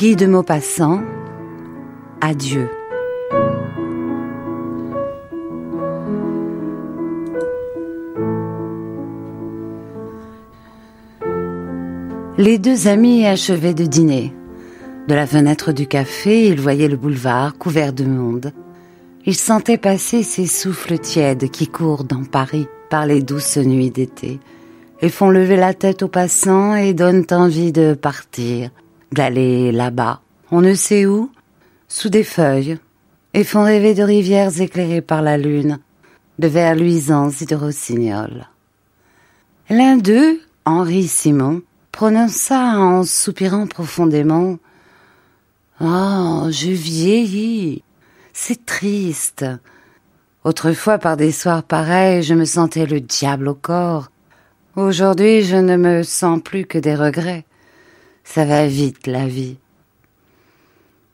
Guy de Maupassant, Adieu. Les deux amis achevaient de dîner. De la fenêtre du café, ils voyaient le boulevard couvert de monde. Ils sentaient passer ces souffles tièdes qui courent dans Paris par les douces nuits d'été et font lever la tête aux passants et donnent envie de partir, d'aller là-bas, on ne sait où, sous des feuilles, et font rêver de rivières éclairées par la lune, de vers luisants et de rossignols. L'un d'eux, Henri Simon, prononça en soupirant profondément Oh, je vieillis. C'est triste. Autrefois, par des soirs pareils, je me sentais le diable au corps. Aujourd'hui, je ne me sens plus que des regrets. Ça va vite, la vie.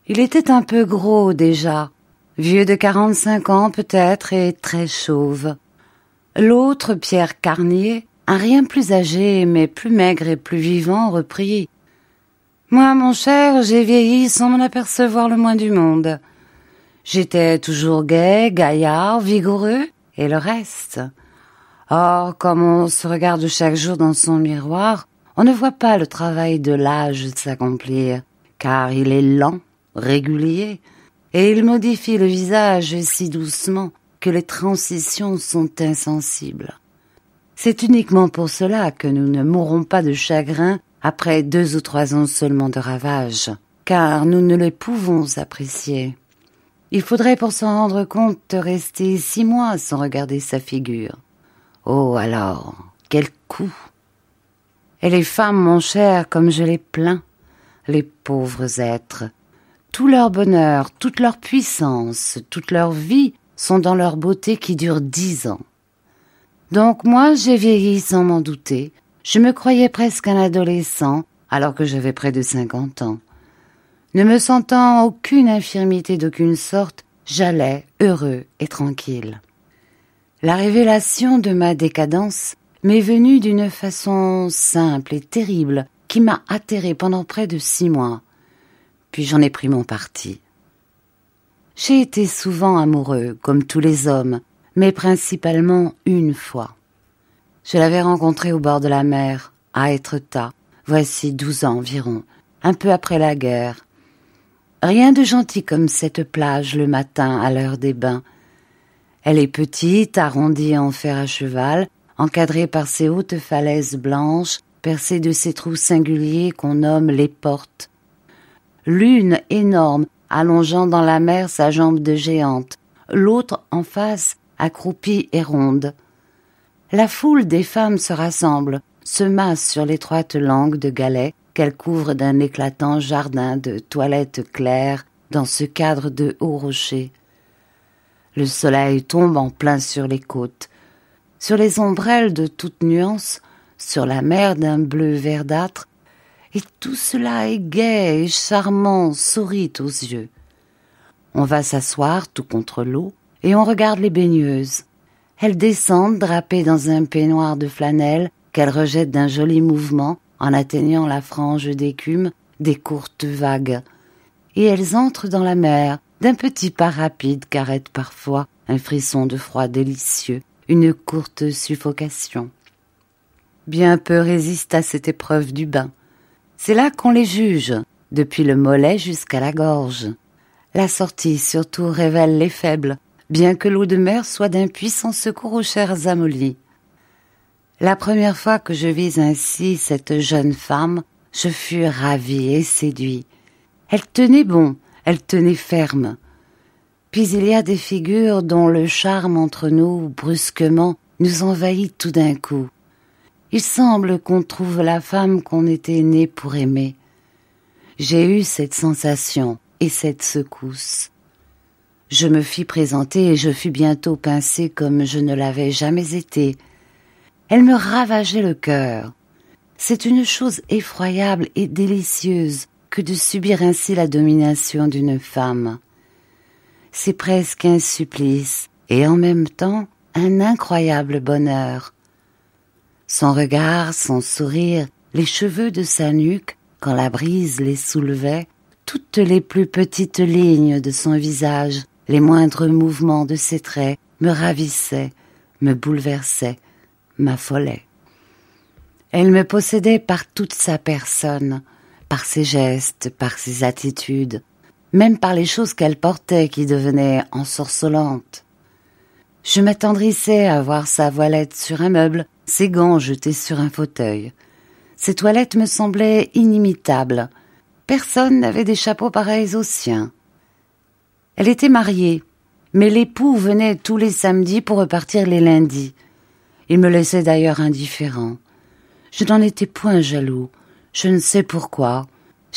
Il était un peu gros déjà, vieux de quarante-cinq ans peut-être et très chauve. L'autre, Pierre Carnier, un rien plus âgé mais plus maigre et plus vivant, reprit. Moi, mon cher, j'ai vieilli sans m'en apercevoir le moins du monde. J'étais toujours gai, gaillard, vigoureux, et le reste. Or, comme on se regarde chaque jour dans son miroir, on ne voit pas le travail de l'âge s'accomplir, car il est lent, régulier, et il modifie le visage si doucement que les transitions sont insensibles. C'est uniquement pour cela que nous ne mourrons pas de chagrin après deux ou trois ans seulement de ravages, car nous ne les pouvons apprécier. Il faudrait pour s'en rendre compte rester six mois sans regarder sa figure. Oh alors, quel coup Et les femmes, mon cher, comme je les plains, les pauvres êtres. Tout leur bonheur, toute leur puissance, toute leur vie sont dans leur beauté qui dure dix ans. Donc moi, j'ai vieilli sans m'en douter. Je me croyais presque un adolescent, alors que j'avais près de cinquante ans. Ne me sentant aucune infirmité d'aucune sorte, j'allais heureux et tranquille. La révélation de ma décadence m'est venue d'une façon simple et terrible qui m'a atterré pendant près de six mois. Puis j'en ai pris mon parti. J'ai été souvent amoureux, comme tous les hommes, mais principalement une fois. Je l'avais rencontré au bord de la mer, à Étretat, voici douze ans environ, un peu après la guerre, Rien de gentil comme cette plage le matin à l'heure des bains. Elle est petite, arrondie en fer à cheval, encadrée par ses hautes falaises blanches, percées de ces trous singuliers qu'on nomme les portes. L'une énorme, allongeant dans la mer sa jambe de géante, l'autre en face, accroupie et ronde. La foule des femmes se rassemble, se masse sur l'étroite langue de galets qu'elle couvre d'un éclatant jardin de toilettes claires dans ce cadre de hauts rochers. Le soleil tombe en plein sur les côtes, sur les ombrelles de toutes nuances, sur la mer d'un bleu verdâtre, et tout cela est gai et charmant, sourit aux yeux. On va s'asseoir tout contre l'eau, et on regarde les baigneuses. Elles descendent drapées dans un peignoir de flanelle qu'elles rejettent d'un joli mouvement en atteignant la frange d'écume des courtes vagues, et elles entrent dans la mer d'un petit pas rapide qu'arrête parfois un frisson de froid délicieux, une courte suffocation. Bien peu résistent à cette épreuve du bain. C'est là qu'on les juge, depuis le mollet jusqu'à la gorge. La sortie surtout révèle les faibles, bien que l'eau de mer soit d'un puissant secours aux chairs amollies. La première fois que je vis ainsi cette jeune femme, je fus ravi et séduit. Elle tenait bon, elle tenait ferme. Puis il y a des figures dont le charme entre nous, brusquement, nous envahit tout d'un coup. Il semble qu'on trouve la femme qu'on était né pour aimer. J'ai eu cette sensation et cette secousse. Je me fis présenter et je fus bientôt pincé comme je ne l'avais jamais été. Elle me ravageait le cœur. C'est une chose effroyable et délicieuse que de subir ainsi la domination d'une femme. C'est presque un supplice et en même temps un incroyable bonheur. Son regard, son sourire, les cheveux de sa nuque, quand la brise les soulevait, toutes les plus petites lignes de son visage, les moindres mouvements de ses traits me ravissaient, me bouleversaient, m'affolaient. Elle me possédait par toute sa personne, par ses gestes, par ses attitudes, même par les choses qu'elle portait qui devenaient ensorcelantes. Je m'attendrissais à voir sa voilette sur un meuble, ses gants jetés sur un fauteuil. Ses toilettes me semblaient inimitables. Personne n'avait des chapeaux pareils aux siens. Elle était mariée, mais l'époux venait tous les samedis pour repartir les lundis. Il me laissait d'ailleurs indifférent. Je n'en étais point jaloux. Je ne sais pourquoi.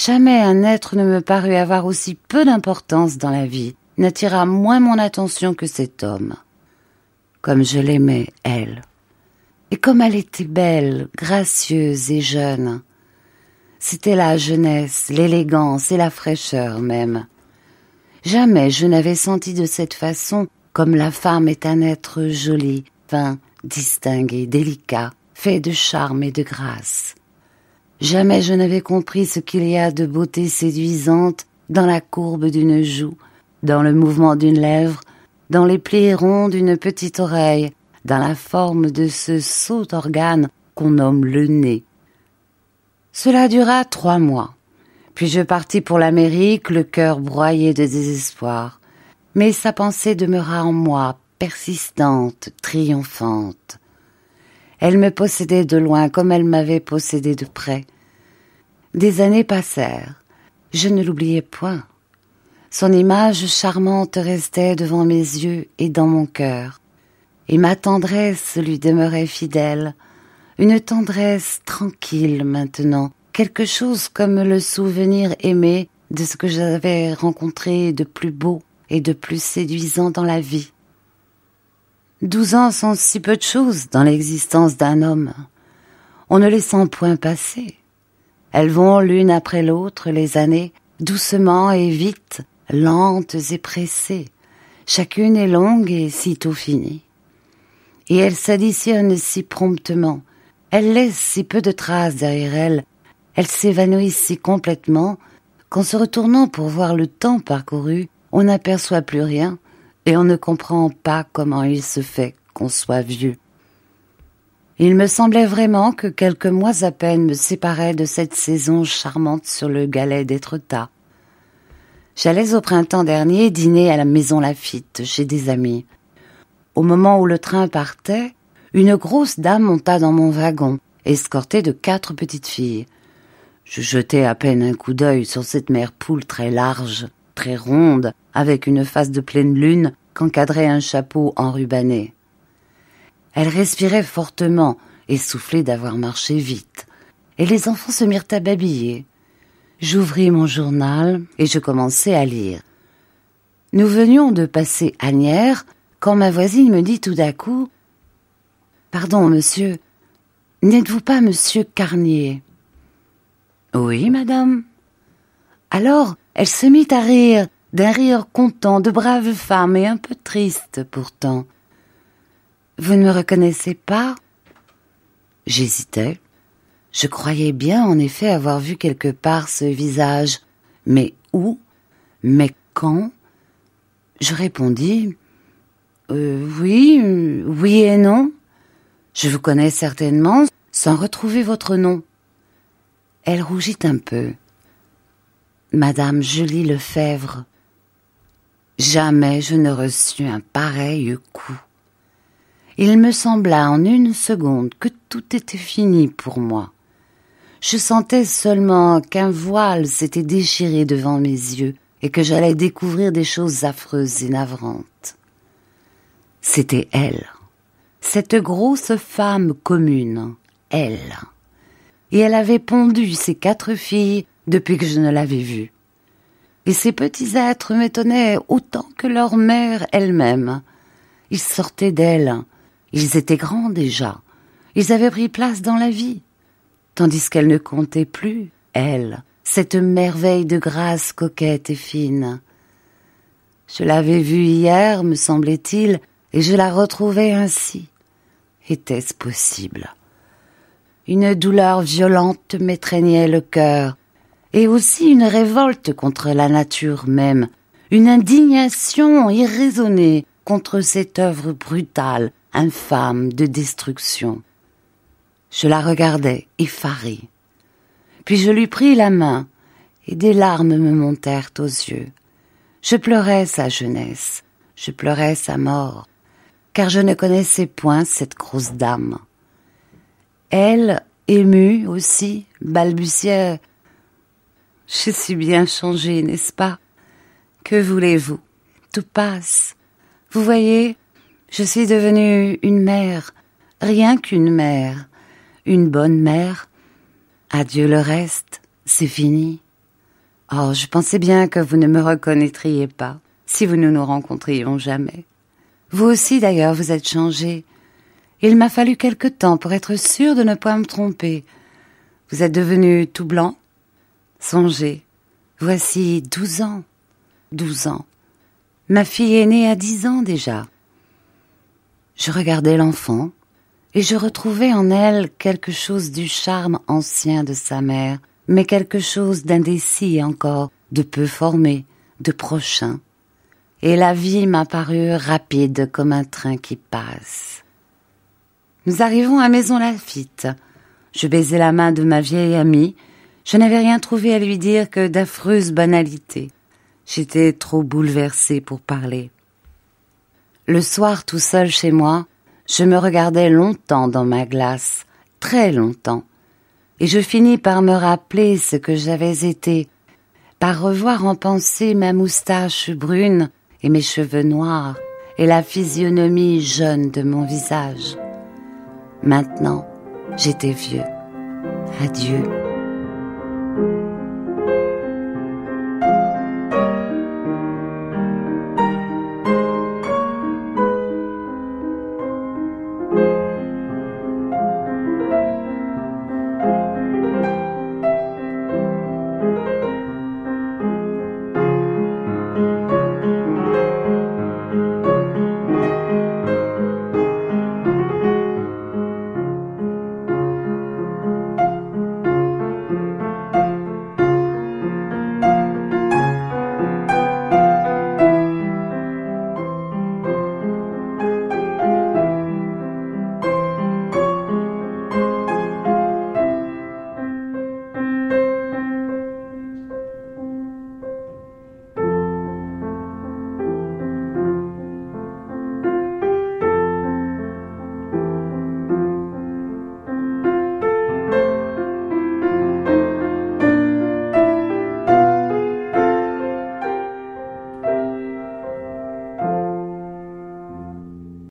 Jamais un être ne me parut avoir aussi peu d'importance dans la vie, n'attira moins mon attention que cet homme. Comme je l'aimais, elle. Et comme elle était belle, gracieuse et jeune. C'était la jeunesse, l'élégance et la fraîcheur même. Jamais je n'avais senti de cette façon comme la femme est un être joli, fin, distingué, délicat, fait de charme et de grâce. Jamais je n'avais compris ce qu'il y a de beauté séduisante dans la courbe d'une joue, dans le mouvement d'une lèvre, dans les plis ronds d'une petite oreille, dans la forme de ce sot organe qu'on nomme le nez. Cela dura trois mois. Puis je partis pour l'Amérique, le cœur broyé de désespoir. Mais sa pensée demeura en moi, persistante, triomphante. Elle me possédait de loin comme elle m'avait possédé de près. Des années passèrent. Je ne l'oubliais point. Son image charmante restait devant mes yeux et dans mon cœur. Et ma tendresse lui demeurait fidèle, une tendresse tranquille maintenant, quelque chose comme le souvenir aimé de ce que j'avais rencontré de plus beau et de plus séduisant dans la vie. Douze ans sont si peu de choses dans l'existence d'un homme. On ne les sent point passer. Elles vont l'une après l'autre les années, doucement et vite, lentes et pressées. Chacune est longue et sitôt finie. Et elles s'additionnent si promptement, elles laissent si peu de traces derrière elles, elles s'évanouissent si complètement qu'en se retournant pour voir le temps parcouru, on n'aperçoit plus rien, et on ne comprend pas comment il se fait qu'on soit vieux. Il me semblait vraiment que quelques mois à peine me séparaient de cette saison charmante sur le galet d'Étretat. J'allais au printemps dernier dîner à la maison Lafitte chez des amis. Au moment où le train partait, une grosse dame monta dans mon wagon, escortée de quatre petites filles. Je jetai à peine un coup d'œil sur cette mère poule très large, très ronde, avec une face de pleine lune qu'encadrait un chapeau enrubanné. Elle respirait fortement, essoufflée d'avoir marché vite, et les enfants se mirent à babiller. J'ouvris mon journal et je commençai à lire. Nous venions de passer Agnières quand ma voisine me dit tout d'un coup Pardon, monsieur, n'êtes-vous pas monsieur Carnier? Oui, madame. Alors, elle se mit à rire, d'un rire content, de brave femme et un peu triste pourtant. Vous ne me reconnaissez pas? J'hésitais. Je croyais bien en effet avoir vu quelque part ce visage. Mais où Mais quand? Je répondis euh, Oui, oui et non. Je vous connais certainement sans retrouver votre nom. Elle rougit un peu. Madame Julie Lefebvre. Jamais je ne reçus un pareil coup. Il me sembla en une seconde que tout était fini pour moi. Je sentais seulement qu'un voile s'était déchiré devant mes yeux et que j'allais découvrir des choses affreuses et navrantes. C'était elle, cette grosse femme commune, elle. Et elle avait pondu ses quatre filles depuis que je ne l'avais vue. Et ces petits êtres m'étonnaient autant que leur mère elle-même. Ils sortaient d'elle, ils étaient grands déjà, ils avaient pris place dans la vie, tandis qu'elle ne comptait plus, elle, cette merveille de grâce coquette et fine. Je l'avais vue hier, me semblait-il, et je la retrouvais ainsi. Était-ce possible? Une douleur violente m'étreignait le cœur, et aussi une révolte contre la nature même, une indignation irraisonnée contre cette œuvre brutale, infâme de destruction. Je la regardais, effarée. Puis je lui pris la main, et des larmes me montèrent aux yeux. Je pleurais sa jeunesse, je pleurais sa mort, car je ne connaissais point cette grosse dame. Elle, émue aussi, balbutiait. Je suis bien changée, n'est-ce pas? Que voulez-vous? Tout passe. Vous voyez, je suis devenue une mère, rien qu'une mère, une bonne mère. Adieu le reste, c'est fini. Oh, je pensais bien que vous ne me reconnaîtriez pas si vous ne nous rencontrions jamais. Vous aussi d'ailleurs vous êtes changé. Il m'a fallu quelque temps pour être sûr de ne pas me tromper. Vous êtes devenu tout blanc. Songez, voici douze ans. Douze ans. Ma fille est née à dix ans déjà. Je regardais l'enfant, et je retrouvais en elle quelque chose du charme ancien de sa mère, mais quelque chose d'indécis encore, de peu formé, de prochain. Et la vie m'apparut rapide comme un train qui passe. Nous arrivons à Maison Lafitte. Je baisai la main de ma vieille amie. Je n'avais rien trouvé à lui dire que d'affreuses banalités. J'étais trop bouleversée pour parler. Le soir, tout seul chez moi, je me regardais longtemps dans ma glace, très longtemps, et je finis par me rappeler ce que j'avais été, par revoir en pensée ma moustache brune et mes cheveux noirs, et la physionomie jeune de mon visage. Maintenant, j'étais vieux. Adieu.